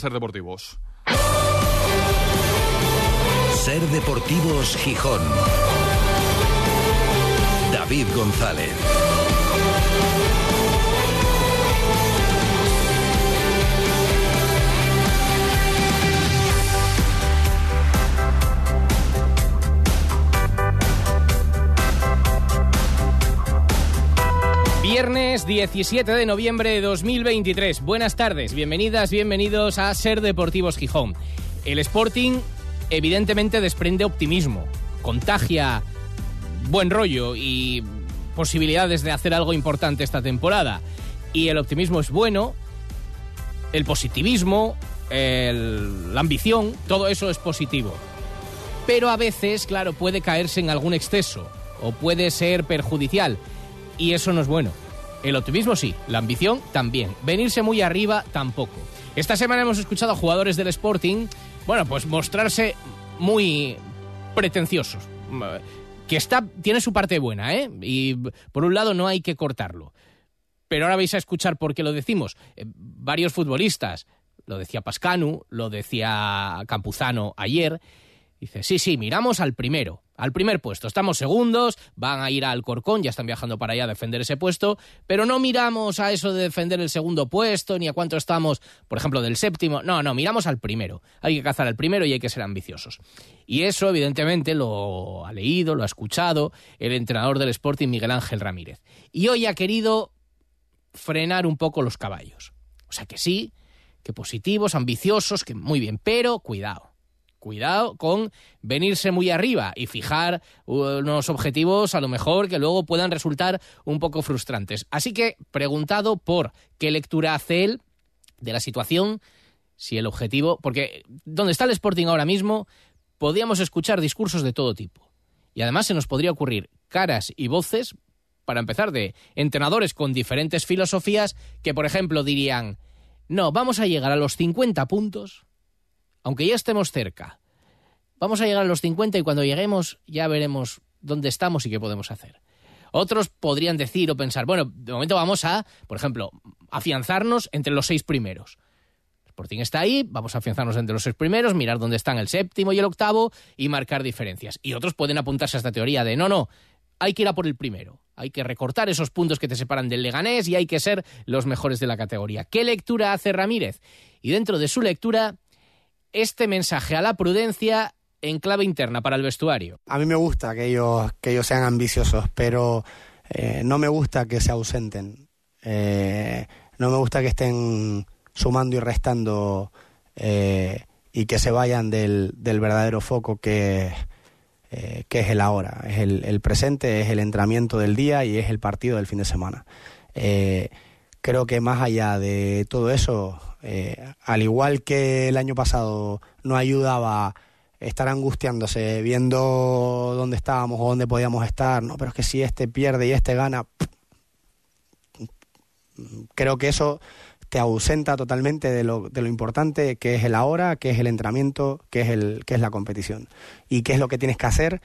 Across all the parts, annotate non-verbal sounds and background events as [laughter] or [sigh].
Ser Deportivos. Ser Deportivos Gijón. David González. Viernes 17 de noviembre de 2023. Buenas tardes, bienvenidas, bienvenidos a Ser Deportivos Gijón. El Sporting evidentemente desprende optimismo, contagia buen rollo y posibilidades de hacer algo importante esta temporada. Y el optimismo es bueno, el positivismo, la ambición, todo eso es positivo. Pero a veces, claro, puede caerse en algún exceso o puede ser perjudicial. Y eso no es bueno. El optimismo sí, la ambición también. Venirse muy arriba tampoco. Esta semana hemos escuchado a jugadores del Sporting, bueno, pues mostrarse muy pretenciosos. Que está, tiene su parte buena, ¿eh? Y por un lado no hay que cortarlo. Pero ahora vais a escuchar por qué lo decimos. Eh, varios futbolistas, lo decía Pascanu, lo decía Campuzano ayer, dice, sí, sí, miramos al primero, al primer puesto. Estamos segundos, van a ir al Corcón, ya están viajando para allá a defender ese puesto, pero no miramos a eso de defender el segundo puesto, ni a cuánto estamos, por ejemplo, del séptimo. No, no, miramos al primero. Hay que cazar al primero y hay que ser ambiciosos. Y eso, evidentemente, lo ha leído, lo ha escuchado el entrenador del Sporting, Miguel Ángel Ramírez. Y hoy ha querido frenar un poco los caballos. O sea que sí, que positivos, ambiciosos, que muy bien, pero cuidado. Cuidado con venirse muy arriba y fijar unos objetivos a lo mejor que luego puedan resultar un poco frustrantes. Así que, preguntado por qué lectura hace él de la situación, si el objetivo, porque donde está el Sporting ahora mismo, podríamos escuchar discursos de todo tipo. Y además se nos podría ocurrir caras y voces, para empezar, de entrenadores con diferentes filosofías que, por ejemplo, dirían, no, vamos a llegar a los 50 puntos, aunque ya estemos cerca. Vamos a llegar a los 50 y cuando lleguemos ya veremos dónde estamos y qué podemos hacer. Otros podrían decir o pensar, bueno, de momento vamos a, por ejemplo, afianzarnos entre los seis primeros. Sporting está ahí, vamos a afianzarnos entre los seis primeros, mirar dónde están el séptimo y el octavo y marcar diferencias. Y otros pueden apuntarse a esta teoría de no, no, hay que ir a por el primero. Hay que recortar esos puntos que te separan del Leganés y hay que ser los mejores de la categoría. ¿Qué lectura hace Ramírez? Y dentro de su lectura, este mensaje a la prudencia en clave interna para el vestuario. A mí me gusta que ellos, que ellos sean ambiciosos, pero eh, no me gusta que se ausenten. Eh, no me gusta que estén sumando y restando eh, y que se vayan del, del verdadero foco que, que es el ahora, es el, el presente, es el entrenamiento del día y es el partido del fin de semana. Creo que más allá de todo eso, eh, al igual que el año pasado no ayudaba estar angustiándose, viendo dónde estábamos o dónde podíamos estar, no, pero es que si este pierde y este gana, creo que eso te ausenta totalmente de lo, de lo importante que es el ahora, que es el entrenamiento, que es, el, que es la competición. Y qué es lo que tienes que hacer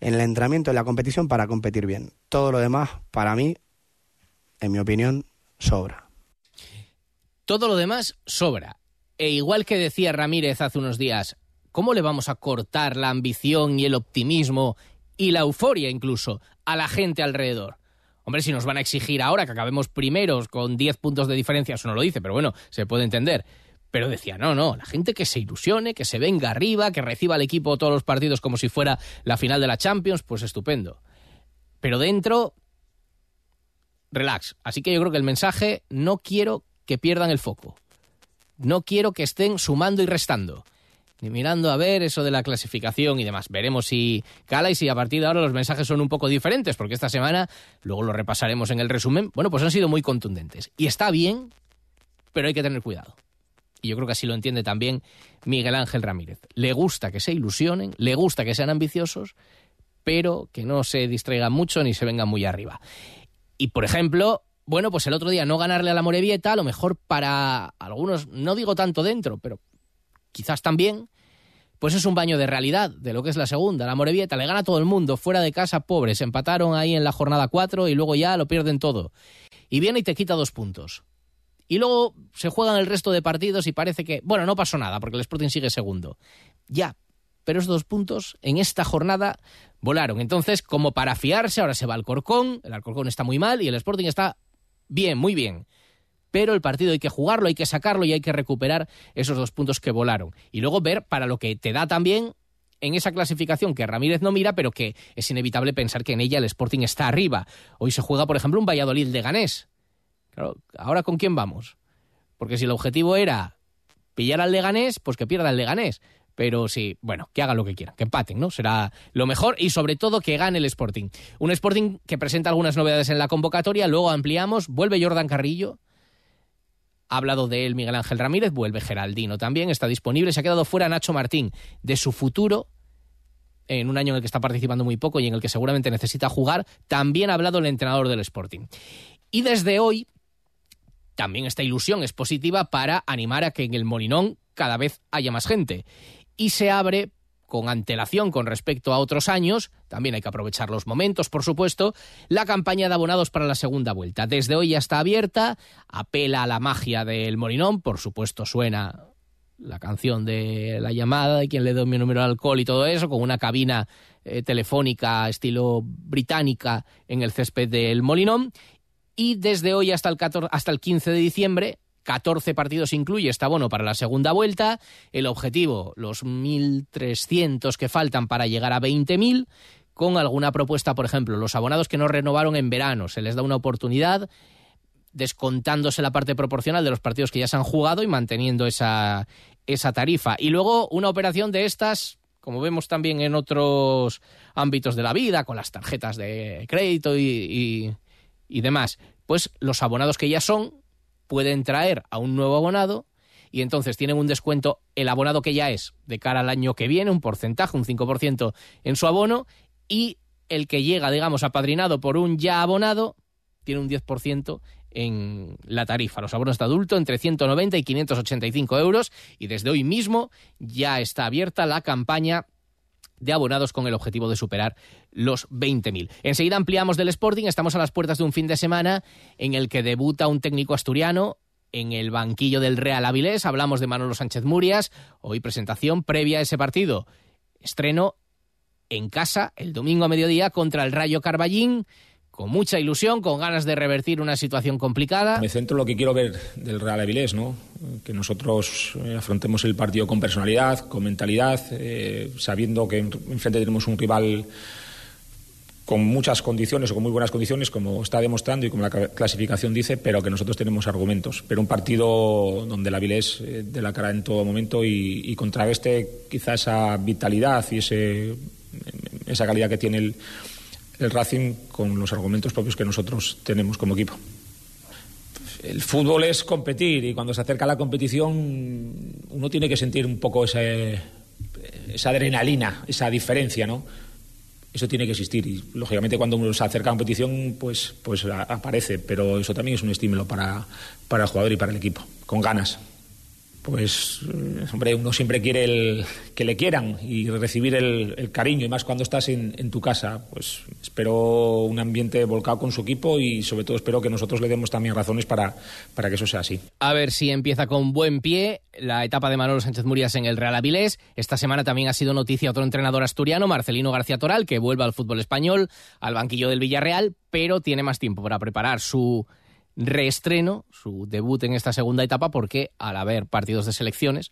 en el entrenamiento, en la competición, para competir bien. Todo lo demás, para mí, en mi opinión, sobra. Todo lo demás sobra. E igual que decía Ramírez hace unos días, ¿cómo le vamos a cortar la ambición y el optimismo y la euforia incluso a la gente alrededor? Hombre, si nos van a exigir ahora que acabemos primeros con 10 puntos de diferencia, eso no lo dice, pero bueno, se puede entender. Pero decía, no, no, la gente que se ilusione, que se venga arriba, que reciba al equipo todos los partidos como si fuera la final de la Champions, pues estupendo. Pero dentro, relax. Así que yo creo que el mensaje, no quiero que pierdan el foco. No quiero que estén sumando y restando. Ni mirando a ver eso de la clasificación y demás. Veremos si cala y si a partir de ahora los mensajes son un poco diferentes, porque esta semana, luego lo repasaremos en el resumen, bueno, pues han sido muy contundentes. Y está bien, pero hay que tener cuidado. Y yo creo que así lo entiende también Miguel Ángel Ramírez. Le gusta que se ilusionen, le gusta que sean ambiciosos, pero que no se distraigan mucho ni se vengan muy arriba. Y, por ejemplo, bueno, pues el otro día no ganarle a la Morevieta, a lo mejor para algunos, no digo tanto dentro, pero quizás también, pues es un baño de realidad de lo que es la segunda. La Morevieta le gana a todo el mundo, fuera de casa, pobres. Empataron ahí en la jornada 4 y luego ya lo pierden todo. Y viene y te quita dos puntos. y luego se juegan el resto de partidos y parece que, bueno, no pasó nada porque el Sporting sigue segundo. Ya, pero esos dos puntos en esta jornada volaron. Entonces, como para fiarse, ahora se va al Corcón, el Alcorcón está muy mal y el Sporting está bien, muy bien. Pero el partido hay que jugarlo, hay que sacarlo y hay que recuperar esos dos puntos que volaron. Y luego ver para lo que te da también en esa clasificación que Ramírez no mira, pero que es inevitable pensar que en ella el Sporting está arriba. Hoy se juega, por ejemplo, un Valladolid de Ganés. Claro, ¿ahora con quién vamos? Porque si el objetivo era pillar al Leganés, pues que pierda el Leganés. Pero sí, bueno, que hagan lo que quieran, que empaten, ¿no? Será lo mejor y sobre todo que gane el Sporting. Un Sporting que presenta algunas novedades en la convocatoria, luego ampliamos, vuelve Jordan Carrillo, ha hablado de él Miguel Ángel Ramírez, vuelve Geraldino también, está disponible, se ha quedado fuera Nacho Martín de su futuro en un año en el que está participando muy poco y en el que seguramente necesita jugar, también ha hablado el entrenador del Sporting. Y desde hoy, también esta ilusión es positiva para animar a que en el Molinón cada vez haya más gente. Y se abre con antelación con respecto a otros años, también hay que aprovechar los momentos, por supuesto, la campaña de abonados para la segunda vuelta. Desde hoy ya está abierta, apela a la magia del Molinón, por supuesto suena la canción de la llamada de quien le doy mi número de alcohol y todo eso, con una cabina eh, telefónica estilo británica en el césped del Molinón. Y desde hoy hasta el, hasta el 15 de diciembre 14 partidos incluye este abono para la segunda vuelta. El objetivo, los 1.300 que faltan para llegar a 20.000, con alguna propuesta, por ejemplo, los abonados que no renovaron en verano, se les da una oportunidad descontándose la parte proporcional de los partidos que ya se han jugado y manteniendo esa, esa tarifa. Y luego una operación de estas, como vemos también en otros ámbitos de la vida, con las tarjetas de crédito y, y demás, pues los abonados que ya son pueden traer a un nuevo abonado y entonces tienen un descuento el abonado que ya es de cara al año que viene, un porcentaje, un 5% en su abono, y el que llega, digamos, apadrinado por un ya abonado, tiene un 10% en la tarifa. Los abonos de adulto entre 190 y 585 euros y desde hoy mismo ya está abierta la campaña de abonados con el objetivo de superar los 20.000. Enseguida ampliamos del Sporting, estamos a las puertas de un fin de semana en el que debuta un técnico asturiano en el banquillo del Real Avilés, hablamos de Manolo Sánchez Murias, hoy presentación previa a ese partido, estreno en casa el domingo a mediodía contra el Rayo Carballín, con mucha ilusión, con ganas de revertir una situación complicada. Me centro en lo que quiero ver del Real Avilés, ¿no? que nosotros eh, afrontemos el partido con personalidad, con mentalidad, eh, sabiendo que enfrente tenemos un rival con muchas condiciones o con muy buenas condiciones, como está demostrando y como la clasificación dice, pero que nosotros tenemos argumentos. Pero un partido donde el Avilés eh, de la cara en todo momento y, y contrarreste quizá esa vitalidad y ese, esa calidad que tiene el el Racing con los argumentos propios que nosotros tenemos como equipo. El fútbol es competir y cuando se acerca la competición uno tiene que sentir un poco esa, esa adrenalina, esa diferencia, ¿no? Eso tiene que existir y lógicamente cuando uno se acerca a la competición pues, pues aparece, pero eso también es un estímulo para, para el jugador y para el equipo, con ganas pues eh, hombre, uno siempre quiere el, que le quieran y recibir el, cariño, y más cuando estás en, tu casa. Pues espero un ambiente volcado con su equipo y sobre todo espero que nosotros le demos también razones para, para que eso sea así. A ver si empieza con buen pie la etapa de Manolo Sánchez Murias en el Real Avilés. Esta semana también ha sido noticia otro entrenador asturiano, Marcelino García Toral, que vuelve al fútbol español, al banquillo del Villarreal, pero tiene más tiempo para preparar su reestreno, su debut en esta segunda etapa, porque al haber partidos de selecciones,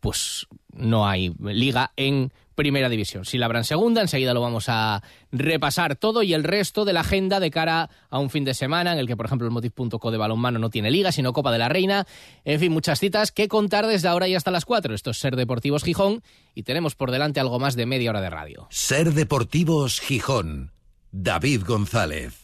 pues no hay liga en primera división. Si la habrá en segunda, enseguida lo vamos a repasar todo y el resto de la agenda de cara a un fin de semana en el que, por ejemplo, el Motiv.co de balonmano no tiene liga, sino Copa de la Reina. En fin, muchas citas que contar desde ahora y hasta las 4. Esto es Ser Deportivos Gijón y tenemos por delante algo más de media hora de radio. Ser Deportivos Gijón. David González.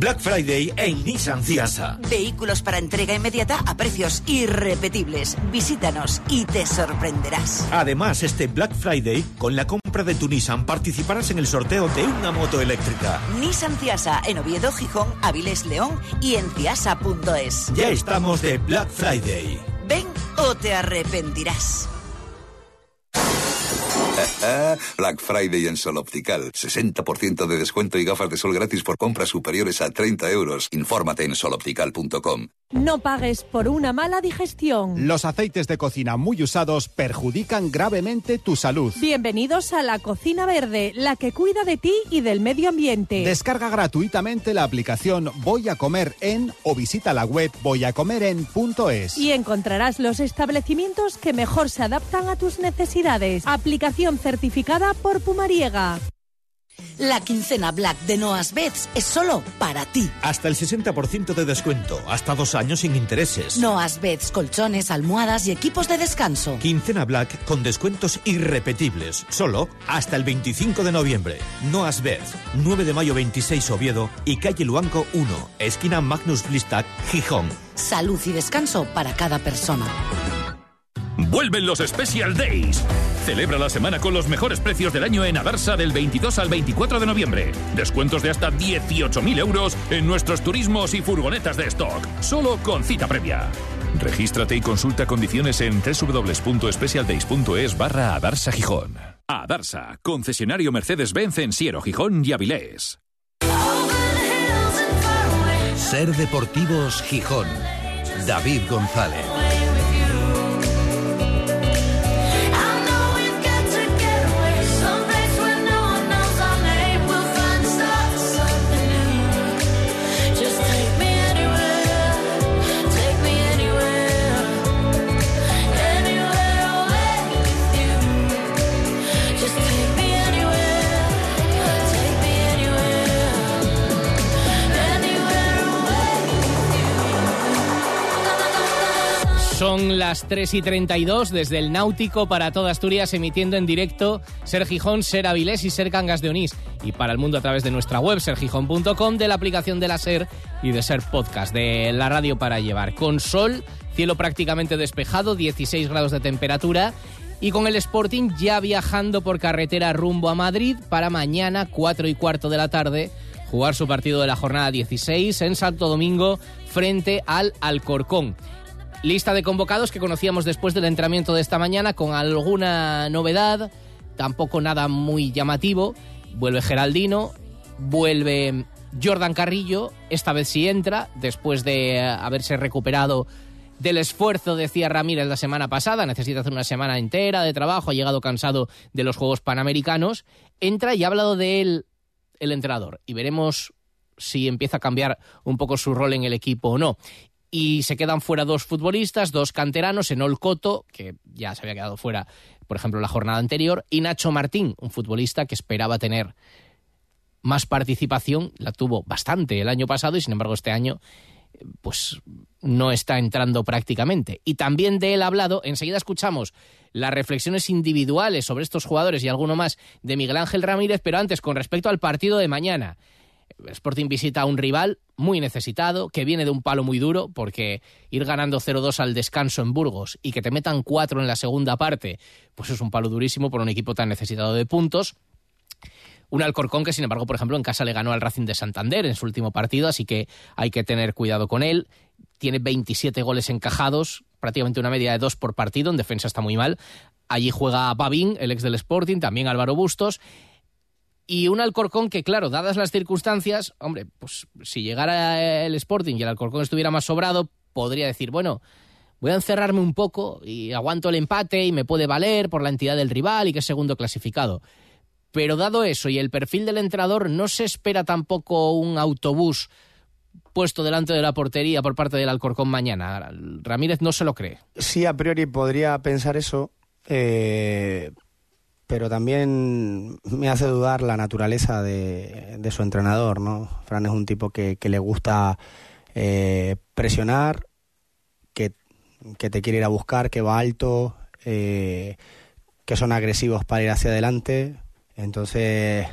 Black Friday en Nissan Ciasa. Vehículos para entrega inmediata a precios irrepetibles. Visítanos y te sorprenderás. Además, este Black Friday, con la compra de tu Nissan, participarás en el sorteo de una moto eléctrica. Nissan Ciasa en Oviedo, Gijón, Avilés, León y en ciasa.es. Ya estamos de Black Friday. Ven o te arrepentirás. [laughs] Black Friday en Sol Optical. 60% de descuento y gafas de sol gratis por compras superiores a 30 euros. Infórmate en soloptical.com. No pagues por una mala digestión. Los aceites de cocina muy usados perjudican gravemente tu salud. Bienvenidos a la Cocina Verde, la que cuida de ti y del medio ambiente. Descarga gratuitamente la aplicación Voy a comer en o visita la web voyacomeren.es. Y encontrarás los establecimientos que mejor se adaptan a tus necesidades. Aplicación certificada por Pumariega. La quincena Black de Noas Beds es solo para ti. Hasta el 60% de descuento, hasta dos años sin intereses. Noas Beds, colchones, almohadas y equipos de descanso. Quincena Black con descuentos irrepetibles, solo hasta el 25 de noviembre. Noas Beds, 9 de mayo 26 Oviedo y calle Luanco 1, esquina Magnus Blistac, Gijón. Salud y descanso para cada persona. Vuelven los Special Days. Celebra la semana con los mejores precios del año en Adarsa del 22 al 24 de noviembre. Descuentos de hasta 18.000 euros en nuestros turismos y furgonetas de stock. Solo con cita previa. Regístrate y consulta condiciones en www.specialdays.es barra Adarsa Gijón. Adarsa, concesionario Mercedes-Benz en Siero, Gijón y Avilés. Ser Deportivos Gijón. David González. Son las 3 y 32 desde el Náutico para toda Asturias, emitiendo en directo Ser Gijón, Ser Avilés y Ser Cangas de Onís. Y para el mundo a través de nuestra web, sergijón.com, de la aplicación de la Ser y de Ser Podcast, de la radio para llevar. Con sol, cielo prácticamente despejado, 16 grados de temperatura. Y con el Sporting ya viajando por carretera rumbo a Madrid para mañana, 4 y cuarto de la tarde, jugar su partido de la jornada 16 en Santo Domingo frente al Alcorcón. Lista de convocados que conocíamos después del entrenamiento de esta mañana con alguna novedad, tampoco nada muy llamativo. Vuelve Geraldino, vuelve Jordan Carrillo, esta vez sí entra, después de haberse recuperado del esfuerzo, decía Ramírez la semana pasada, necesita hacer una semana entera de trabajo, ha llegado cansado de los Juegos Panamericanos, entra y ha hablado de él el entrenador y veremos si empieza a cambiar un poco su rol en el equipo o no y se quedan fuera dos futbolistas, dos canteranos, Enol Coto, que ya se había quedado fuera, por ejemplo, la jornada anterior, y Nacho Martín, un futbolista que esperaba tener más participación, la tuvo bastante el año pasado y sin embargo este año pues no está entrando prácticamente. Y también de él ha hablado, enseguida escuchamos las reflexiones individuales sobre estos jugadores y alguno más de Miguel Ángel Ramírez, pero antes con respecto al partido de mañana. Sporting visita a un rival muy necesitado, que viene de un palo muy duro, porque ir ganando 0-2 al descanso en Burgos y que te metan 4 en la segunda parte, pues es un palo durísimo por un equipo tan necesitado de puntos. Un Alcorcón que, sin embargo, por ejemplo, en casa le ganó al Racing de Santander en su último partido, así que hay que tener cuidado con él. Tiene 27 goles encajados, prácticamente una media de dos por partido, en defensa está muy mal. Allí juega Babín, el ex del Sporting, también Álvaro Bustos y un Alcorcón que, claro, dadas las circunstancias, hombre, pues si llegara el Sporting y el Alcorcón estuviera más sobrado, podría decir, bueno, voy a encerrarme un poco y aguanto el empate y me puede valer por la entidad del rival y que es segundo clasificado. Pero dado eso y el perfil del entrenador, no se espera tampoco un autobús puesto delante de la portería por parte del Alcorcón mañana. Ramírez no se lo cree. Sí, a priori podría pensar eso. Eh, pero también me hace dudar la naturaleza de, su entrenador, ¿no? Fran es un tipo que, le gusta eh, presionar, que, te quiere ir a buscar, que va alto, eh, que son agresivos para ir hacia adelante. Entonces,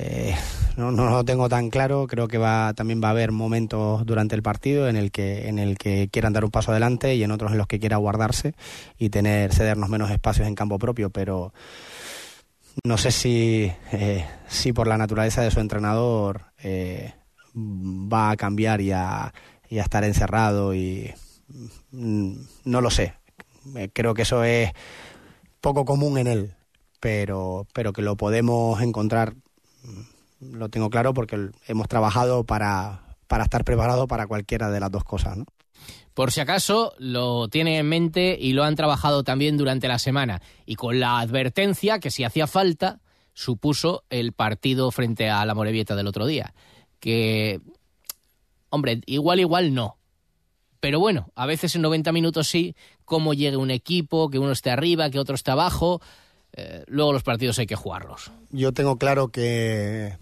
eh, no, no lo tengo tan claro. Creo que va, también va a haber momentos durante el partido en el que en el que quieran dar un paso adelante y en otros en los que quiera guardarse y tener cedernos menos espacios en campo propio, pero no sé si, eh, si por la naturaleza de su entrenador eh, va a cambiar y a, y a estar encerrado y mm, no lo sé. Creo que eso es poco común en él, pero, pero que lo podemos encontrar lo tengo claro porque hemos trabajado para, para estar preparado para cualquiera de las dos cosas. ¿no? Por si acaso lo tienen en mente y lo han trabajado también durante la semana. Y con la advertencia que si hacía falta, supuso el partido frente a la Morevieta del otro día. Que, hombre, igual, igual no. Pero bueno, a veces en 90 minutos sí, cómo llegue un equipo, que uno esté arriba, que otro esté abajo. Eh, luego los partidos hay que jugarlos. Yo tengo claro que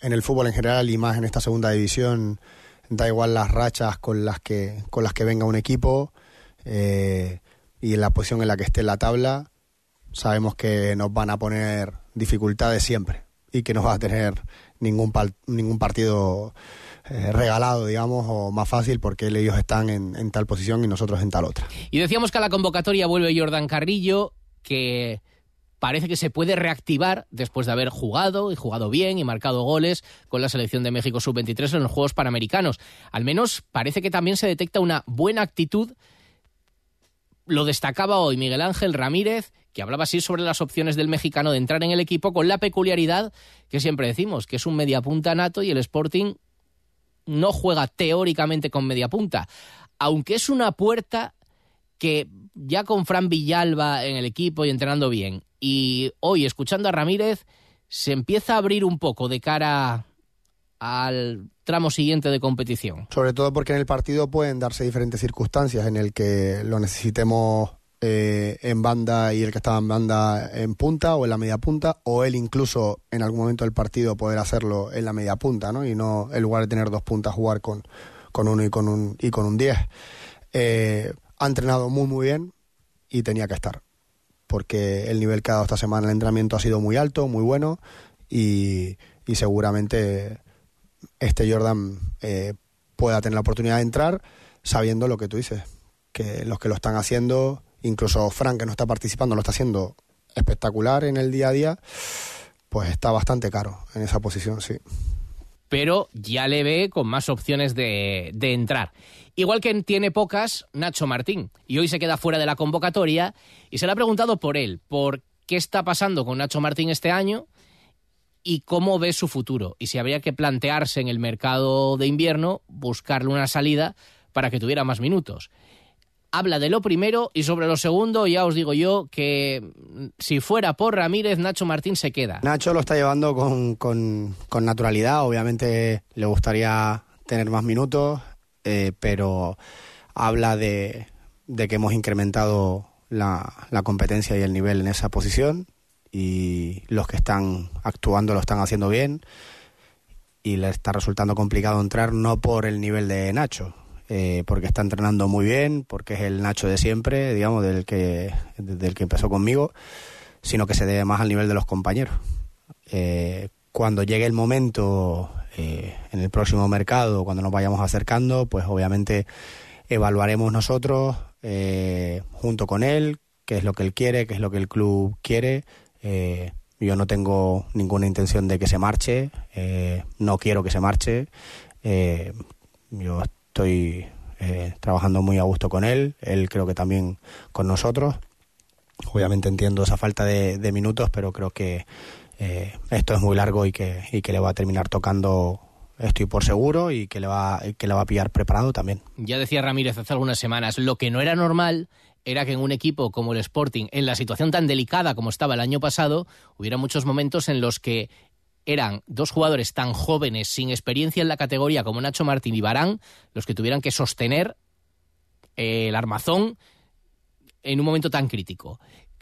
en el fútbol en general y más en esta segunda división da igual las rachas con las que con las que venga un equipo eh, y en la posición en la que esté en la tabla sabemos que nos van a poner dificultades siempre y que no va a tener ningún ningún partido eh, regalado, digamos, o más fácil porque ellos están en, en, tal posición y nosotros en tal otra. Y decíamos que a la convocatoria vuelve Jordan Carrillo, que parece que se puede reactivar después de haber jugado y jugado bien y marcado goles con la selección de México sub-23 en los Juegos Panamericanos. Al menos parece que también se detecta una buena actitud. Lo destacaba hoy Miguel Ángel Ramírez, que hablaba así sobre las opciones del mexicano de entrar en el equipo con la peculiaridad que siempre decimos, que es un mediapunta nato y el Sporting no juega teóricamente con mediapunta, aunque es una puerta que ya con Fran Villalba en el equipo y entrenando bien, y hoy escuchando a Ramírez, se empieza a abrir un poco de cara al tramo siguiente de competición. Sobre todo porque en el partido pueden darse diferentes circunstancias en el que lo necesitemos eh, en banda y el que estaba en banda en punta o en la media punta, o él incluso en algún momento del partido poder hacerlo en la media punta, ¿no? Y no en lugar de tener dos puntas jugar con, con uno y con un y con un diez. Eh, ha entrenado muy muy bien y tenía que estar porque el nivel que ha dado esta semana el entrenamiento ha sido muy alto, muy bueno y, seguramente este Jordan eh, pueda tener la oportunidad de entrar sabiendo lo que tú dices, que los que lo están haciendo, incluso Frank que no está participando, lo está haciendo espectacular en el día a día, pues está bastante caro en esa posición, sí. Pero ya le ve con más opciones de, de entrar. Igual que tiene pocas Nacho Martín. Y hoy se queda fuera de la convocatoria y se le ha preguntado por él, por qué está pasando con Nacho Martín este año y cómo ve su futuro. Y si habría que plantearse en el mercado de invierno buscarle una salida para que tuviera más minutos. Habla de lo primero y sobre lo segundo ya os digo yo que mm, si fuera por Ramírez, Nacho Martín se queda. Nacho lo está llevando con, con, naturalidad, obviamente le gustaría tener más minutos, eh, pero habla de, que hemos incrementado la, competencia y el nivel en esa posición y los que están actuando lo están haciendo bien y le está resultando complicado entrar no por el nivel de Nacho, eh, porque está entrenando muy bien, porque es el Nacho de siempre, digamos, del que, del que empezó conmigo, sino que se debe más al nivel de los compañeros. Eh, cuando llegue el momento eh, en el próximo mercado, cuando nos vayamos acercando, pues obviamente evaluaremos nosotros eh, junto con él qué es lo que él quiere, qué es lo que el club quiere. Eh, yo no tengo ninguna intención de que se marche, no quiero que se marche. yo estoy trabajando muy a gusto con él, él creo que también con nosotros. Obviamente entiendo esa falta de minutos, pero creo que eh, esto es muy largo y que, y que le va a terminar tocando estoy por seguro y que le va que le va a pillar preparado también. Ya decía Ramírez hace algunas semanas, lo que no era normal era que en un equipo como el Sporting, en la situación tan delicada como estaba el año pasado, hubiera muchos momentos en los que eran dos jugadores tan jóvenes, sin experiencia en la categoría como Nacho Martín y Barán, los que tuvieran que sostener el armazón en un momento tan crítico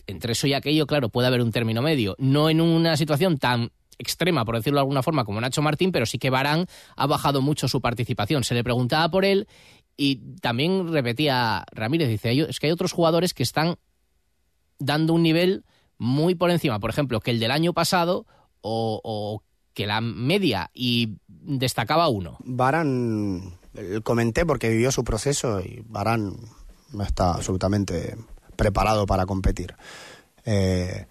entre eso y aquello, claro, puede haber un término medio. No en una situación tan extrema, por decirlo de alguna forma, como Nacho Martín, pero sí que Barán ha bajado mucho su participación. Se le preguntaba por él y también repetía Ramírez, dice, es que hay otros jugadores que están dando un nivel muy por encima, por ejemplo, que el del año pasado o, que la media y destacaba uno. Barán, eh, comenté porque vivió su proceso y Barán no está absolutamente preparado para competir. Eh,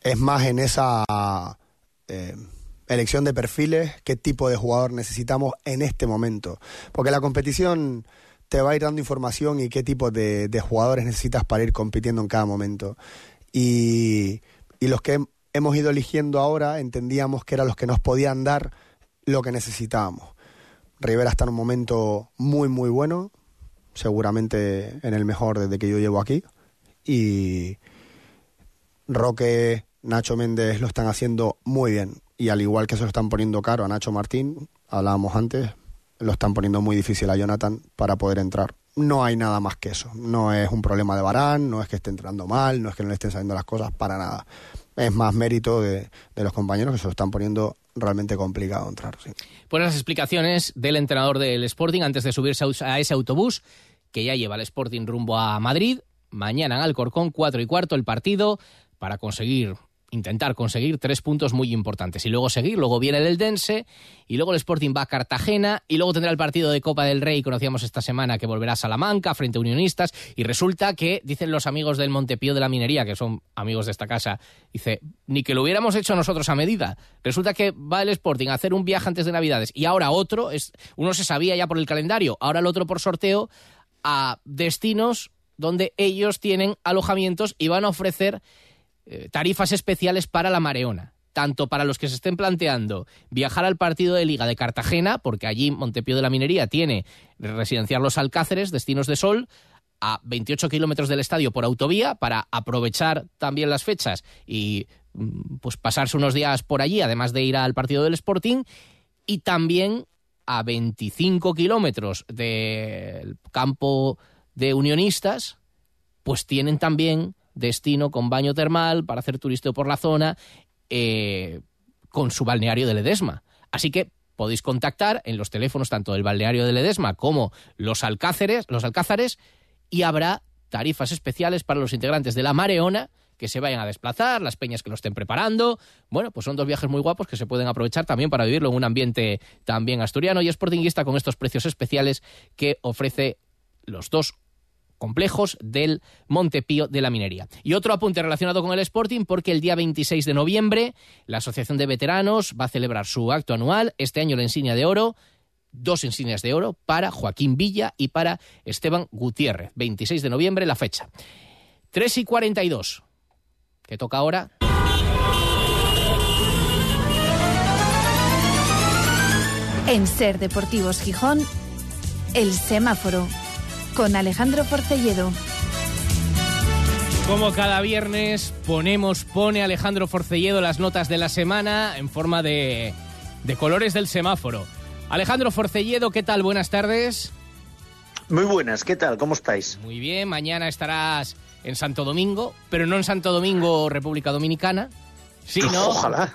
es más en esa eh, elección de perfiles, qué tipo de jugador necesitamos en este momento. Porque la competición te va a ir dando información y qué tipo de, jugadores necesitas para ir compitiendo en cada momento. Y, y los que hemos ido eligiendo ahora entendíamos que eran los que nos podían dar lo que necesitábamos. Rivera está en un momento muy, muy bueno, seguramente en el mejor desde que yo llevo aquí. Y Roque, Nacho Méndez lo están haciendo muy bien. Y al igual que se lo están poniendo caro a Nacho Martín, hablábamos antes, lo están poniendo muy difícil a Jonathan para poder entrar. No hay nada más que eso. No es un problema de Barán, no es que esté entrando mal, no es que no le estén saliendo las cosas, para nada. Es más mérito de, los compañeros que se lo están poniendo realmente complicado entrar. Sí. Pues las explicaciones del entrenador del Sporting antes de subirse a ese autobús que ya lleva el Sporting rumbo a Madrid. Mañana en Alcorcón, cuatro y cuarto el partido para conseguir intentar conseguir tres puntos muy importantes y luego seguir, luego viene el Dense y luego el Sporting va a Cartagena y luego tendrá el partido de Copa del Rey, conocíamos esta semana que volverá a Salamanca frente a Unionistas y resulta que dicen los amigos del Montepío de la Minería, que son amigos de esta casa, dice, ni que lo hubiéramos hecho nosotros a medida. Resulta que va el Sporting a hacer un viaje antes de Navidades y ahora otro, es, uno se sabía ya por el calendario, ahora el otro por sorteo a destinos donde ellos tienen alojamientos y van a ofrecer eh, tarifas especiales para la Mareona. Tanto para los que se estén planteando viajar al partido de Liga de Cartagena, porque allí Montepío de la Minería tiene residenciar los Alcáceres, destinos de sol, a 28 kilómetros del estadio por autovía, para aprovechar también las fechas y mm, pues pasarse unos días por allí, además de ir al partido del Sporting, y también a 25 kilómetros del campo de unionistas, pues tienen también destino con baño termal para hacer turisteo por la zona eh, con su balneario de Ledesma. Así que podéis contactar en los teléfonos tanto del balneario de Ledesma como los Alcáceres, los Alcázares y habrá tarifas especiales para los integrantes de la Mareona que se vayan a desplazar, las peñas que lo estén preparando. Bueno, pues son dos viajes muy guapos que se pueden aprovechar también para vivirlo en un ambiente también asturiano y sportinguista con estos precios especiales que ofrece los dos complejos del Montepío de la Minería. Y otro apunte relacionado con el Sporting, porque el día 26 de noviembre la Asociación de Veteranos va a celebrar su acto anual, este año la insignia de oro, dos insignias de oro para Joaquín Villa y para Esteban Gutiérrez. 26 de noviembre la fecha. 3 y 42, que toca ahora. En Ser Deportivos Gijón, el semáforo con Alejandro Forcelledo. Como cada viernes ponemos, pone Alejandro Forcelledo las notas de la semana en forma de, de colores del semáforo. Alejandro Forcelledo, ¿qué tal? Buenas tardes. Muy buenas, ¿qué tal? ¿Cómo estáis? Muy bien, mañana estarás en Santo Domingo, pero no en Santo Domingo, República Dominicana. Sí, ¿no? [laughs] Ojalá.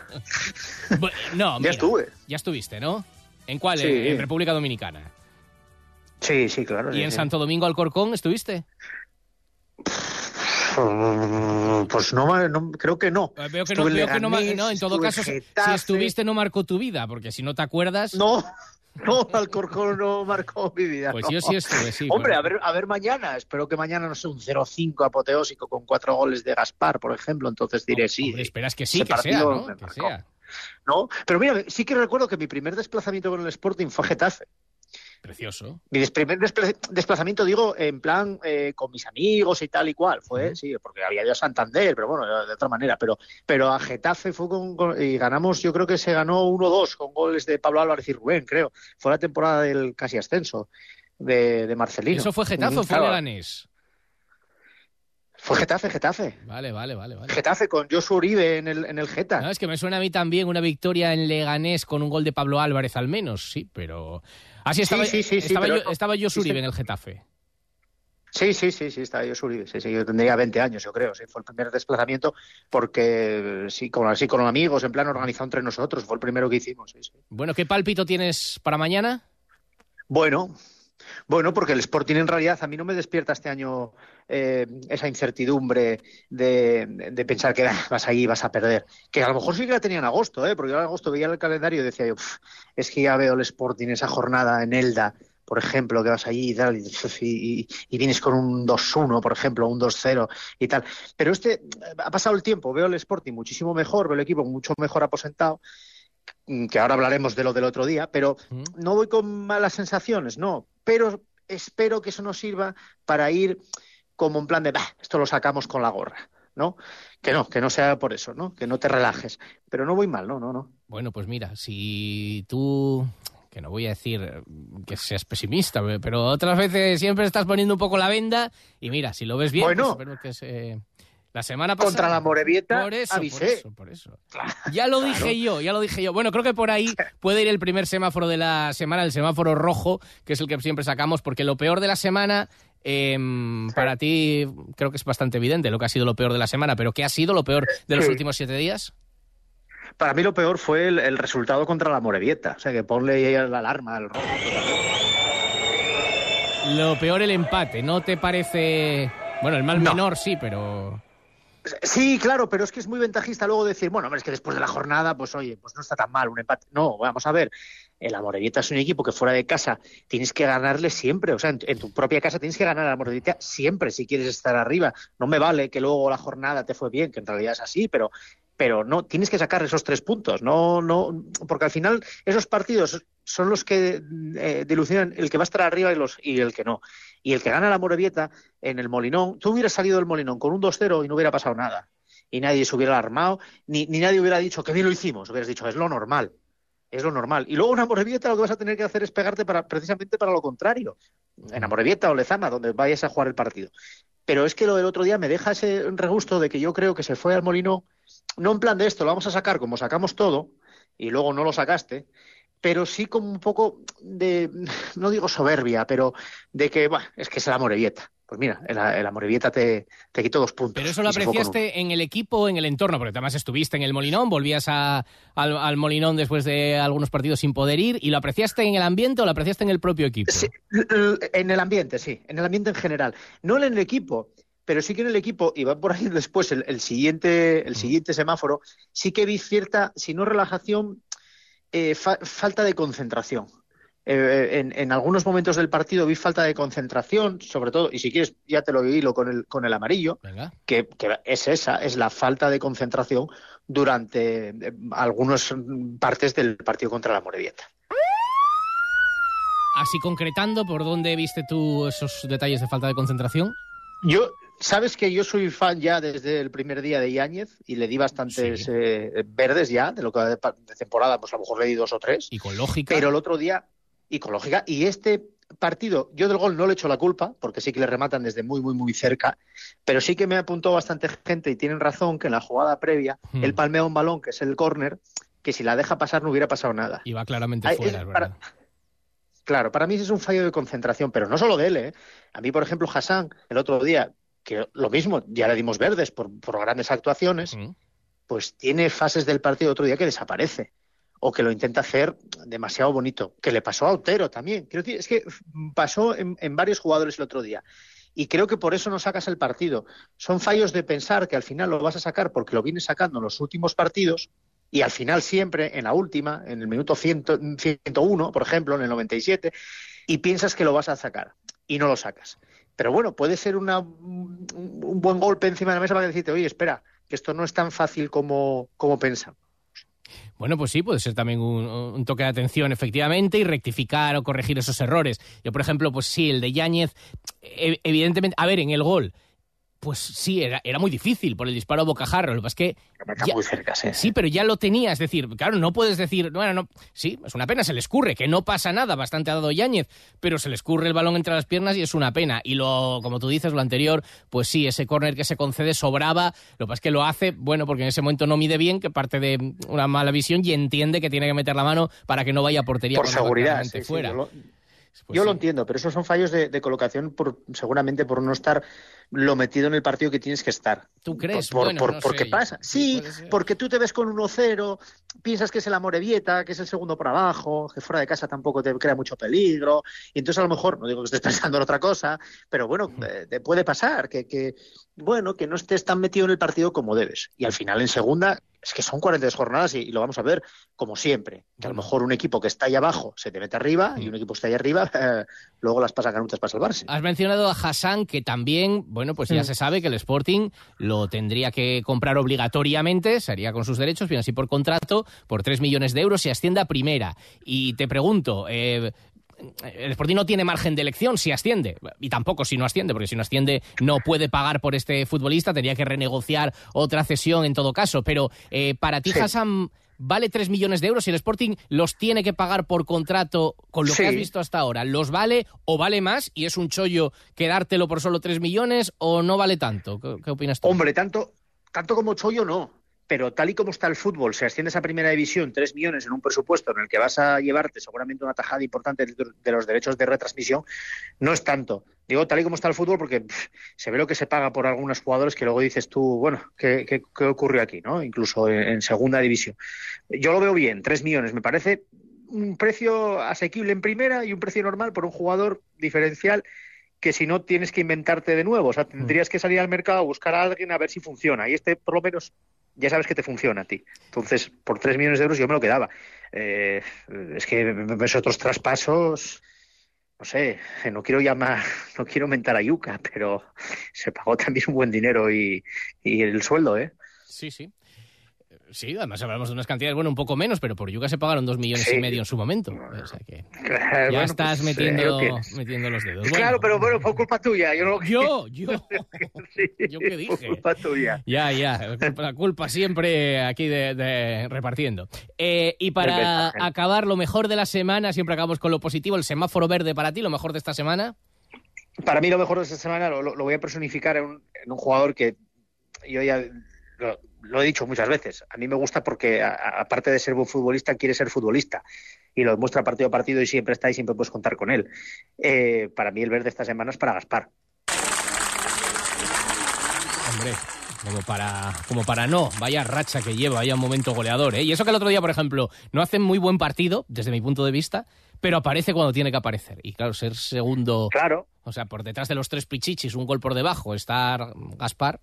no, ya estuve. Ya estuviste, ¿no? ¿En cuál? en República Dominicana. Sí, sí, claro. ¿Y en Santo Domingo Alcorcón estuviste? Pues no, creo que no. Eh, veo que no, no, en todo caso, si estuviste no marcó tu vida, porque si no te acuerdas... No, no, Alcorcón no marcó mi vida. Pues yo sí estuve, sí. Hombre, a ver, a ver mañana, espero que mañana no sea un 0-5 apoteósico con cuatro goles de Gaspar, por ejemplo, entonces diré sí. Hombre, esperas que sí, que sea, ¿no? Que sea. No, pero mira, sí que recuerdo que mi primer desplazamiento con el Sporting fue Getafe. Precioso. Mi primer desplazamiento, digo, en plan eh, con mis amigos y tal y cual, fue, sí, porque había ido a Santander, pero bueno, de otra manera. Pero, pero a Getafe fue con, y ganamos, yo creo que se ganó 1-2 con goles de Pablo Álvarez y Rubén, creo. Fue la temporada del casi ascenso de, de Marcelino. ¿Eso fue Getafe o fue Leganés? Fue Getafe, Getafe. Vale, vale, vale, vale. Getafe con Josu Uribe en el, en el Geta. No, es que me suena a mí también una victoria en Leganés con un gol de Pablo Álvarez al menos, sí, pero Así ah, estaba, sí, sí, sí, estaba, yo, estaba yo en el Getafe. Sí, sí, sí, sí, estaba yo. Sí, sí, yo tendría 20 años, yo creo. Sí, fue el primer desplazamiento porque sí, con, así con amigos, en plan organizado entre nosotros. Fue el primero que hicimos. Bueno, ¿qué pálpito tienes para mañana? Bueno, Bueno, porque el Sporting en realidad a mí no me despierta este año eh, esa incertidumbre de, pensar que ah, vas ahí vas a perder. Que a lo mejor sí que la tenía en agosto, ¿eh? porque yo en agosto veía el calendario y decía yo, es que ya veo el Sporting esa jornada en Elda, por ejemplo, que vas allí y tal, y, vienes con un 2-1, por ejemplo, un 2-0 y tal. Pero este, ha pasado el tiempo, veo el Sporting muchísimo mejor, veo el equipo mucho mejor aposentado que ahora hablaremos de lo del otro día, pero no voy con malas sensaciones, no, pero espero que eso nos sirva para ir como en plan de, bah, esto lo sacamos con la gorra, ¿no? Que no, que no sea por eso, ¿no? Que no te relajes, pero no voy mal, no, no, no. Bueno, pues mira, si tú que no voy a decir que seas pesimista, pero otras veces siempre estás poniendo un poco la venda y mira, si lo ves bien, bueno, pues que se... La semana pasada. Contra la Morevieta. Por eso, avisé. por eso, Ya lo [laughs] dije yo, ya lo dije yo. Bueno, creo que por ahí puede ir el primer semáforo de la semana, el semáforo rojo, que es el que siempre sacamos, porque lo peor de la semana em, para ti creo que es bastante evidente lo que ha sido lo peor de la semana, pero ¿qué ha sido lo peor de los últimos siete días? Para mí lo peor fue el, resultado contra la Morevieta. O sea, que ponle ahí la alarma al rojo. Lo peor el empate, ¿no te parece...? Bueno, el mal menor sí, pero... Sí, claro, pero es que es muy ventajista luego decir, bueno, es que después de la jornada, pues oye, pues no está tan mal un empate. No, vamos a ver, el Amorebieta es un equipo que fuera de casa tienes que ganarle siempre, o sea, en, tu propia casa tienes que ganar al Amorebieta siempre si quieres estar arriba. No me vale que luego la jornada te fue bien, que en realidad es así, pero pero no tienes que sacar esos tres puntos, no no porque al final esos partidos son los que eh, dilucidan el que va a estar arriba y los y el que no. Y el que gana la Morevieta en el Molinón, tú hubieras salido del Molinón con un 2-0 y no hubiera pasado nada. Y nadie se hubiera armado, ni, ni nadie hubiera dicho que bien lo hicimos. Hubieras dicho, es lo normal. Es lo normal. Y luego en Amorebieta lo que vas a tener que hacer es pegarte para, precisamente para lo contrario. En Amorebieta o Lezama, donde vayas a jugar el partido. Pero es que lo del otro día me deja ese regusto de que yo creo que se fue al Molinón, no en plan de esto, lo vamos a sacar como sacamos todo, y luego no lo sacaste, pero sí como un poco de, no digo soberbia, pero de que, bueno, es que es la Morevieta. Pues mira, el, el Amorebieta te, te quitó dos puntos. Pero eso lo apreciaste en el equipo o en el entorno, porque además estuviste en el Molinón, volvías al, al, Molinón después de algunos partidos sin poder ir, ¿y lo apreciaste en el ambiente o lo apreciaste en el propio equipo? Sí, en el ambiente, sí, en el ambiente en general. No en el equipo, pero sí que en el equipo, y va por ahí [laughs] después el, el siguiente, el siguiente semáforo, sí que vi cierta, si no relajación, eh, falta de concentración. Eh, en, algunos momentos del partido vi falta de concentración, sobre todo, y si quieres ya te lo hilo con el, con el amarillo, que, es esa, es la falta de concentración durante eh, algunas partes del partido contra la Morevieta. Así concretando, ¿por dónde viste tú esos detalles de falta de concentración? Yo, Sabes que yo soy fan ya desde el primer día de Yáñez y le di bastantes eh, verdes ya de lo que de, temporada, pues a lo mejor le di dos o tres. Y con lógica. Pero el otro día, y con lógica, y este partido, yo del gol no le echo la culpa, porque sí que le rematan desde muy, muy, muy cerca, pero sí que me apuntó bastante gente y tienen razón que en la jugada previa, el hmm. palmea un balón, que es el córner, que si la deja pasar no hubiera pasado nada. Y va claramente fuera, ¿verdad? Claro, para mí es un fallo de concentración, pero no solo de él. ¿eh? A mí, por ejemplo, Hassan, el otro día, que lo mismo, ya le dimos verdes por, grandes actuaciones, pues tiene fases del partido otro día que desaparece o que lo intenta hacer demasiado bonito, que le pasó a Otero también. Quiero decir, es que pasó en, varios jugadores el otro día. Y creo que por eso no sacas el partido. Son fallos de pensar que al final lo vas a sacar porque lo vienes sacando en los últimos partidos y al final siempre, en la última, en el minuto 101, por ejemplo, en el 97, y piensas que lo vas a sacar y no lo sacas. Pero bueno, puede ser una, un buen golpe encima de la mesa para decirte, oye, espera, que esto no es tan fácil como, como pensamos. Bueno, pues sí, puede ser también un, toque de atención, efectivamente, y rectificar o corregir esos errores. Yo, por ejemplo, pues sí, el de Yáñez, e, evidentemente, a ver, en el gol, pues sí, era, era muy difícil por el disparo a bocajarro. Lo que pasa es que. muy cerca, sí. Sí, pero ya lo tenía. Es decir, claro, no puedes decir. Bueno, no. Sí, es una pena, se le escurre, que no pasa nada, bastante ha dado Yáñez, pero se le escurre el balón entre las piernas y es una pena. Y lo, como tú dices, lo anterior, pues sí, ese córner que se concede sobraba. Lo que pasa es que lo hace, bueno, porque en ese momento no mide bien, que parte de una mala visión y entiende que tiene que meter la mano para que no vaya a portería. Por seguridad, sí, fuera. Pues Yo lo entiendo, pero esos son fallos de, de colocación por, seguramente por no estar lo metido en el partido que tienes que estar. ¿Tú crees? Por, por- Bueno, por- no porque sé. pasa. Sí, porque tú te ves con 1-0, piensas que es el Amorebieta, que es el segundo por abajo, que fuera de casa tampoco te crea mucho peligro, y entonces a lo mejor, no digo que estés [laughs] pensando en otra cosa, pero bueno, eh, te puede pasar que, que, bueno, que no estés tan metido en el partido como debes. Y al final en segunda, es que son 42 jornadas y, y lo vamos a ver como siempre. Que a lo mejor un equipo que está ahí abajo se te mete arriba y un equipo que está ahí arriba [laughs] eh, luego las pasa canutas para salvarse. Has mencionado a Hassan, que también, bueno, pues ya Mm. se sabe que el Sporting lo tendría que comprar obligatoriamente, sería con sus derechos, bien así por contrato, por 3 millones de euros y asciende a primera. Y te pregunto, eh, el Sporting no tiene margen de elección si asciende, y tampoco si no asciende, porque si no asciende no puede pagar por este futbolista, tendría que renegociar otra cesión en todo caso. Pero eh, para ti, Sí. Hassan, ¿vale 3 millones de euros y el Sporting los tiene que pagar por contrato con lo Sí. que has visto hasta ahora? ¿Los vale o vale más y es un chollo quedártelo por solo 3 millones o no vale tanto? ¿Qué, qué opinas tú? Hombre, tanto, tanto como Chollo no. Pero tal y como está el fútbol, si asciendes a primera división, 3 millones en un presupuesto en el que vas a llevarte seguramente una tajada importante de- los derechos de retransmisión, no es tanto. Digo, tal y como está el fútbol, porque se ve lo que se paga por algunos jugadores que luego dices tú, bueno, ¿qué, qué, qué ocurrió aquí? ¿no? Incluso en, segunda división. Yo lo veo bien, 3 millones, me parece un precio asequible en primera y un precio normal por un jugador diferencial que si no tienes que inventarte de nuevo. O sea, tendrías que salir al mercado a buscar a alguien a ver si funciona. Y este, por lo menos, ya sabes que te funciona a ti. Entonces, por 3 millones de euros yo me lo quedaba. Eh, es que ves otros traspasos, no sé, no quiero llamar, [laughs] no quiero mentar a Yuca, pero [laughs] se pagó también un buen dinero y, y el sueldo, ¿eh? Sí, sí. Sí, además hablamos de unas cantidades, bueno, un poco menos, pero por Yuca se pagaron dos millones Sí. y medio en su momento. O sea que Claro, ya bueno, estás pues, eh, metiendo, lo tienes. metiendo los dedos. Claro, pero bueno, fue culpa tuya. Yo, no... Yo, [laughs] yo. [laughs] Sí, ¿Yo qué fue dije? culpa tuya. Ya, ya, la culpa, siempre aquí de, de- repartiendo. Eh, y para mensaje. acabar lo mejor de la semana, siempre acabamos con lo positivo, el semáforo verde para ti, lo mejor de esta semana. Para mí lo mejor de esta semana lo, lo- lo voy a personificar en un, en un jugador que yo ya lo, lo he dicho muchas veces. A mí me gusta porque, aparte de ser buen futbolista, quiere ser futbolista. Y lo demuestra partido a partido y siempre está ahí, siempre puedes contar con él. Eh, para mí el verde de esta semana es para Gaspar. Hombre, como para, como para no, vaya racha que lleva, vaya un momento goleador, ¿eh? Y eso que el otro día, por ejemplo, no hace muy buen partido, desde mi punto de vista, pero aparece cuando tiene que aparecer. Y claro, ser segundo... Claro. O sea, por detrás de los tres pichichis, un gol por debajo, estar Gaspar...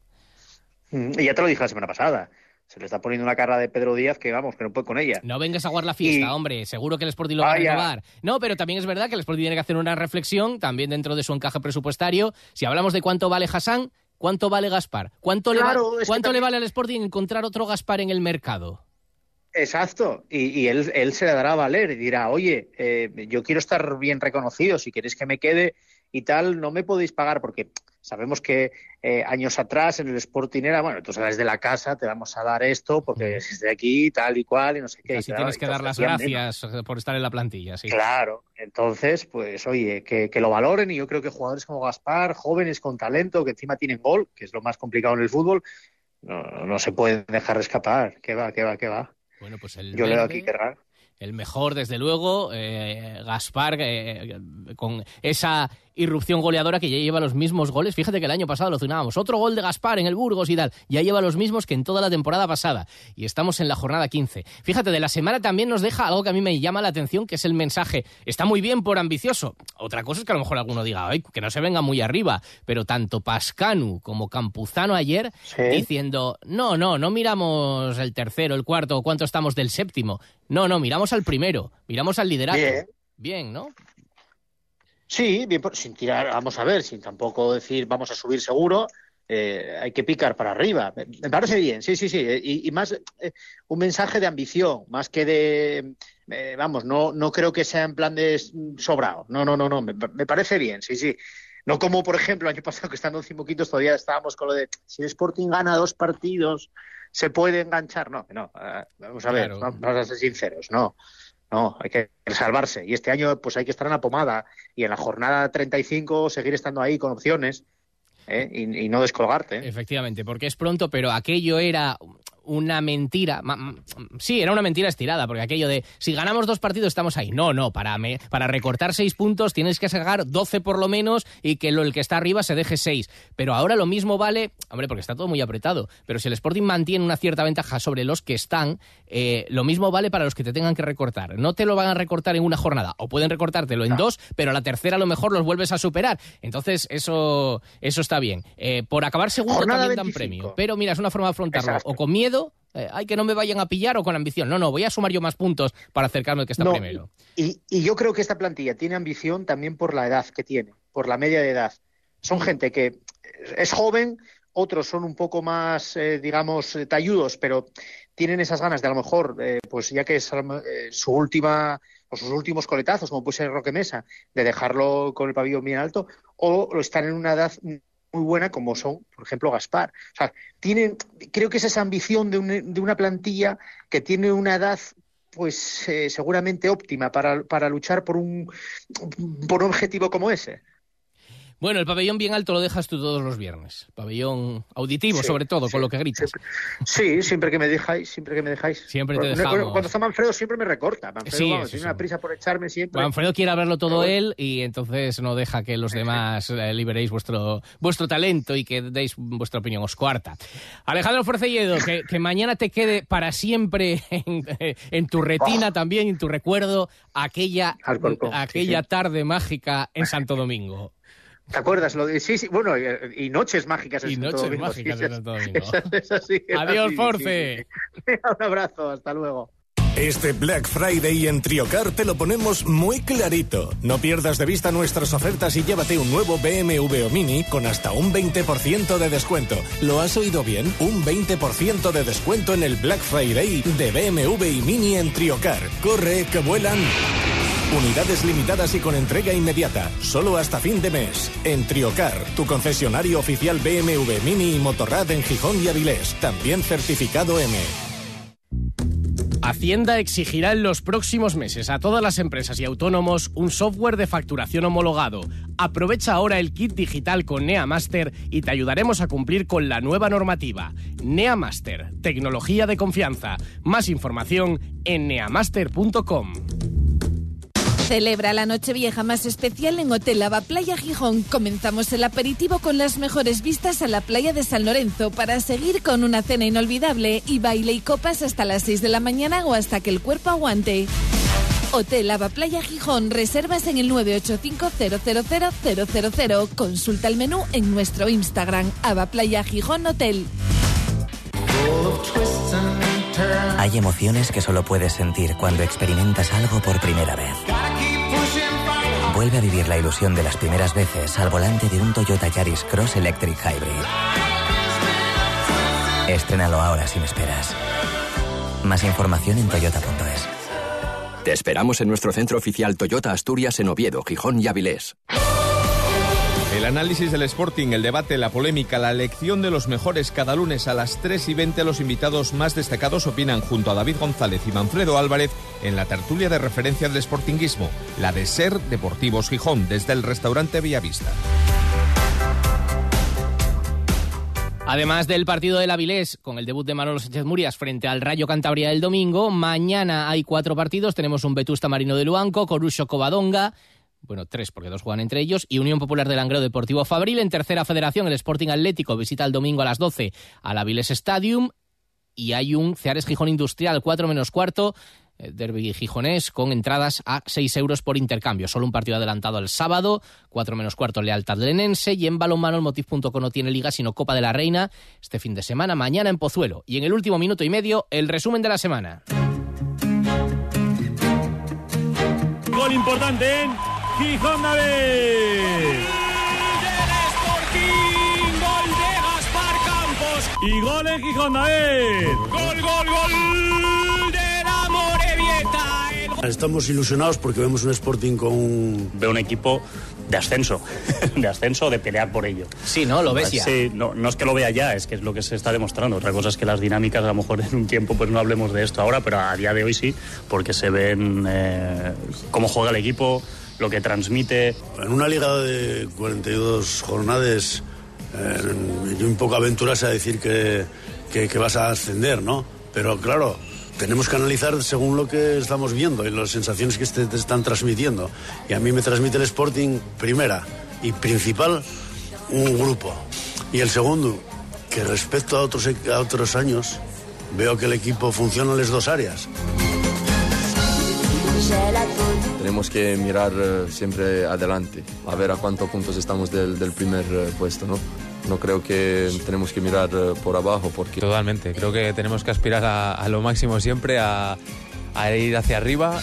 Mm, Y ya te lo dije la semana pasada. Se le está poniendo una cara de Pedro Díaz que, vamos, que no puede con ella. No vengas a aguar la fiesta, Y- hombre. Seguro que el Sporting lo va a renovar. No, pero también es verdad que el Sporting tiene que hacer una reflexión también dentro de su encaje presupuestario. Si hablamos de cuánto vale Hassan, ¿cuánto vale Gaspar? ¿Cuánto, le, va- ¿cuánto le vale al Sporting encontrar otro Gaspar en el mercado? Exacto, y, y él, él se le dará a valer y dirá, oye, eh, yo quiero estar bien reconocido, si queréis que me quede y tal, no me podéis pagar, porque sabemos que eh, años atrás en el Sporting era, bueno, tú sales de la casa, te vamos a dar esto, porque es de aquí, tal y cual, y no sé qué. Así tienes que dar las menos. gracias por estar en la plantilla, sí. Claro, entonces, pues oye, que, que lo valoren y yo creo que jugadores como Gaspar, jóvenes con talento, que encima tienen gol, que es lo más complicado en el fútbol, no, no se pueden dejar escapar, que va, que va, que va. Bueno, pues el Yo leo verde- aquí que raro. El mejor, desde luego, eh, Gaspar, eh, con esa irrupción goleadora que ya lleva los mismos goles. Fíjate que el año pasado lo cenábamos. Otro gol de Gaspar en el Burgos y tal. Ya lleva los mismos que en toda la temporada pasada. Y estamos en la jornada 15. Fíjate, de la semana también nos deja algo que a mí me llama la atención, que es el mensaje. Está muy bien por ambicioso. Otra cosa es que a lo mejor alguno diga, Ay, que no se venga muy arriba. Pero tanto Pascanu como Campuzano ayer diciendo, no, no, no miramos el tercero, el cuarto, o cuánto estamos del séptimo. No, no, miramos al primero, miramos al liderato. Bien. Bien, ¿no? Sí, bien, por- sin tirar, vamos a ver, sin tampoco decir vamos a subir seguro, eh, hay que picar para arriba. Me, parece bien, sí, sí, sí. eh, Y, y más eh, un mensaje de ambición, más que de, eh, vamos, no, no creo que sea en plan de sobrado. No, no, no, no, me, me parece bien, sí, sí. No como, por ejemplo, el año pasado que estando en Cimoquitos todavía estábamos con lo de si el Sporting gana dos partidos, se puede enganchar. No, no, eh, vamos a ver, Claro. vamos a ser sinceros, no. No, hay que salvarse. Y este año, pues hay que estar en la pomada. Y en la jornada 35 seguir estando ahí con opciones ¿eh? y, y no descolgarte. ¿eh? Efectivamente, porque es pronto, pero aquello era una mentira. Sí, era una mentira estirada, porque aquello de si ganamos dos partidos estamos ahí. No, no, para, para recortar seis puntos tienes que sacar 12 por lo menos y que el que está arriba se deje seis. Pero ahora lo mismo vale, hombre, porque está todo muy apretado, pero si el Sporting mantiene una cierta ventaja sobre los que están, eh, lo mismo vale para los que te tengan que recortar. No te lo van a recortar en una jornada, o pueden recortártelo en dos, pero a la tercera a lo mejor los vuelves a superar. Entonces, eso, eso está bien. Eh, por acabar segundo también dan premio. Pero mira, es una forma de afrontarlo. O con miedo, hay eh, que no me vayan a pillar, o con ambición. No, no, voy a sumar yo más puntos para acercarme al que está primero. Y, y yo creo que esta plantilla tiene ambición también por la edad que tiene, por la media de edad. Son gente que es joven, otros son un poco más, eh, digamos, talludos, pero tienen esas ganas de a lo mejor, pues ya que es su última o sus últimos coletazos, como puede ser Roque Mesa, de dejarlo con el pabellón bien alto, o están en una edad muy buena como son, por ejemplo, Gaspar. O sea, tienen, creo que es esa ambición de, de una plantilla que tiene una edad pues eh, seguramente óptima para, para luchar por un, por un objetivo como ese. Bueno, el pabellón bien alto lo dejas tú todos los viernes. Pabellón auditivo, sobre todo, con lo que gritas. sí, siempre que me dejáis, siempre que me dejáis. Siempre te dejamos. Cuando está Manfredo siempre me recorta. Manfredo, sí, tiene una prisa por echarme siempre. Manfredo quiere verlo todo él y entonces no deja que los demás eh, liberéis vuestro, vuestro talento y que deis vuestra opinión. Os cuarta. Alejandro Forcelledo, que, que mañana te quede para siempre en, tu retina oh. también, en tu recuerdo, aquella, aquella tarde mágica en Santo Domingo. ¿Te acuerdas? Lo de, sí, sí, bueno, y, noches mágicas en y noches mágicas en [laughs] Santo Domingo. Adiós, Force. [laughs] Un abrazo, hasta luego. Este Black Friday en Triocar te lo ponemos muy clarito. No pierdas de vista nuestras ofertas y llévate un nuevo BMW o Mini con hasta un 20% de descuento. ¿Lo has oído bien? Un 20% de descuento en el Black Friday de BMW y Mini en Triocar. Corre, que vuelan. Unidades limitadas y con entrega inmediata, solo hasta fin de mes. En Triocar, tu concesionario oficial BMW Mini y Motorrad en Gijón y Avilés, también certificado M. Hacienda exigirá en los próximos meses a todas las empresas y autónomos un software de facturación homologado. Aprovecha ahora el kit digital con NeaMaster y te ayudaremos a cumplir con la nueva normativa. NeaMaster, tecnología de confianza. Más información en neamaster.com. Celebra la noche vieja más especial en Hotel Lava Playa Gijón. Comenzamos el aperitivo con las mejores vistas a la playa de San Lorenzo para seguir con una cena inolvidable y baile y copas hasta las 6 de la mañana o hasta que el cuerpo aguante. Hotel Lava Playa Gijón. Reservas en el 985-000-000. Consulta el menú en nuestro Instagram, Ava Playa Gijón Hotel. Hay emociones que solo puedes sentir cuando experimentas algo por primera vez. Vuelve a vivir la ilusión de las primeras veces al volante de un Toyota Yaris Cross Electric Hybrid. Estrénalo ahora sin esperas. Más información en toyota.es. Te esperamos en nuestro centro oficial Toyota Asturias en Oviedo, Gijón y Avilés. El análisis del Sporting, el debate, la polémica, la elección de los mejores cada lunes a las 3 y 20 los invitados más destacados opinan junto a David González y Manfredo Álvarez en la tertulia de referencia del Sportinguismo, la de Ser Deportivos Gijón, desde el restaurante Villavista. Además del partido del Avilés, con el debut de Manolo Sánchez Murias frente al Rayo Cantabria del domingo, mañana hay cuatro partidos. Tenemos un Vetusta Marino de Luanco, Corucho Covadonga, bueno, tres porque dos juegan entre ellos, y Unión Popular de Langreo Deportivo Fabril. En tercera federación, el Sporting Atlético visita el domingo a las 12 al Avilés Stadium. Y hay un Ceares Gijón Industrial, 4 menos cuarto, eh, derby gijonés, con entradas a 6 euros por intercambio. Solo un partido adelantado el sábado, 4 menos cuarto Lealtad Lenense. Y en balonmano el Motiv.com no tiene liga, sino Copa de la Reina este fin de semana, mañana en Pozuelo. Y en el último minuto y medio, el resumen de la semana. Gol importante en Gijón David. Gol de Gaspar Campos. Y gol en Gijón David. Gol, gol, gol de la Morevieta. Estamos ilusionados porque vemos un Sporting con un... Veo un equipo de ascenso, [laughs] de ascenso, de pelear por ello. Sí, ¿no? Lo ves ya. Sí, no, no es que lo vea ya, es que es lo que se está demostrando. Otra cosa es que las dinámicas, a lo mejor [laughs] en un tiempo, pues no hablemos de esto ahora, pero a día de hoy sí, porque se ven eh, cómo juega el equipo, lo que transmite. En una liga de 42 jornadas eh, y un poco aventurarse a decir que, que, que vas a ascender, ¿no? Pero claro, tenemos que analizar según lo que estamos viendo y las sensaciones que te, te están transmitiendo. Y a mí me transmite el Sporting, primera y principal, un grupo. Y el segundo, que respecto a otros, a otros años, veo que el equipo funciona en las dos áreas. Tenemos que mirar eh, siempre adelante, a ver a cuántos puntos estamos del, primer eh, puesto, ¿no? No creo que tenemos que mirar eh, por abajo porque... Totalmente, creo que tenemos que aspirar a, a lo máximo siempre, a, a ir hacia arriba.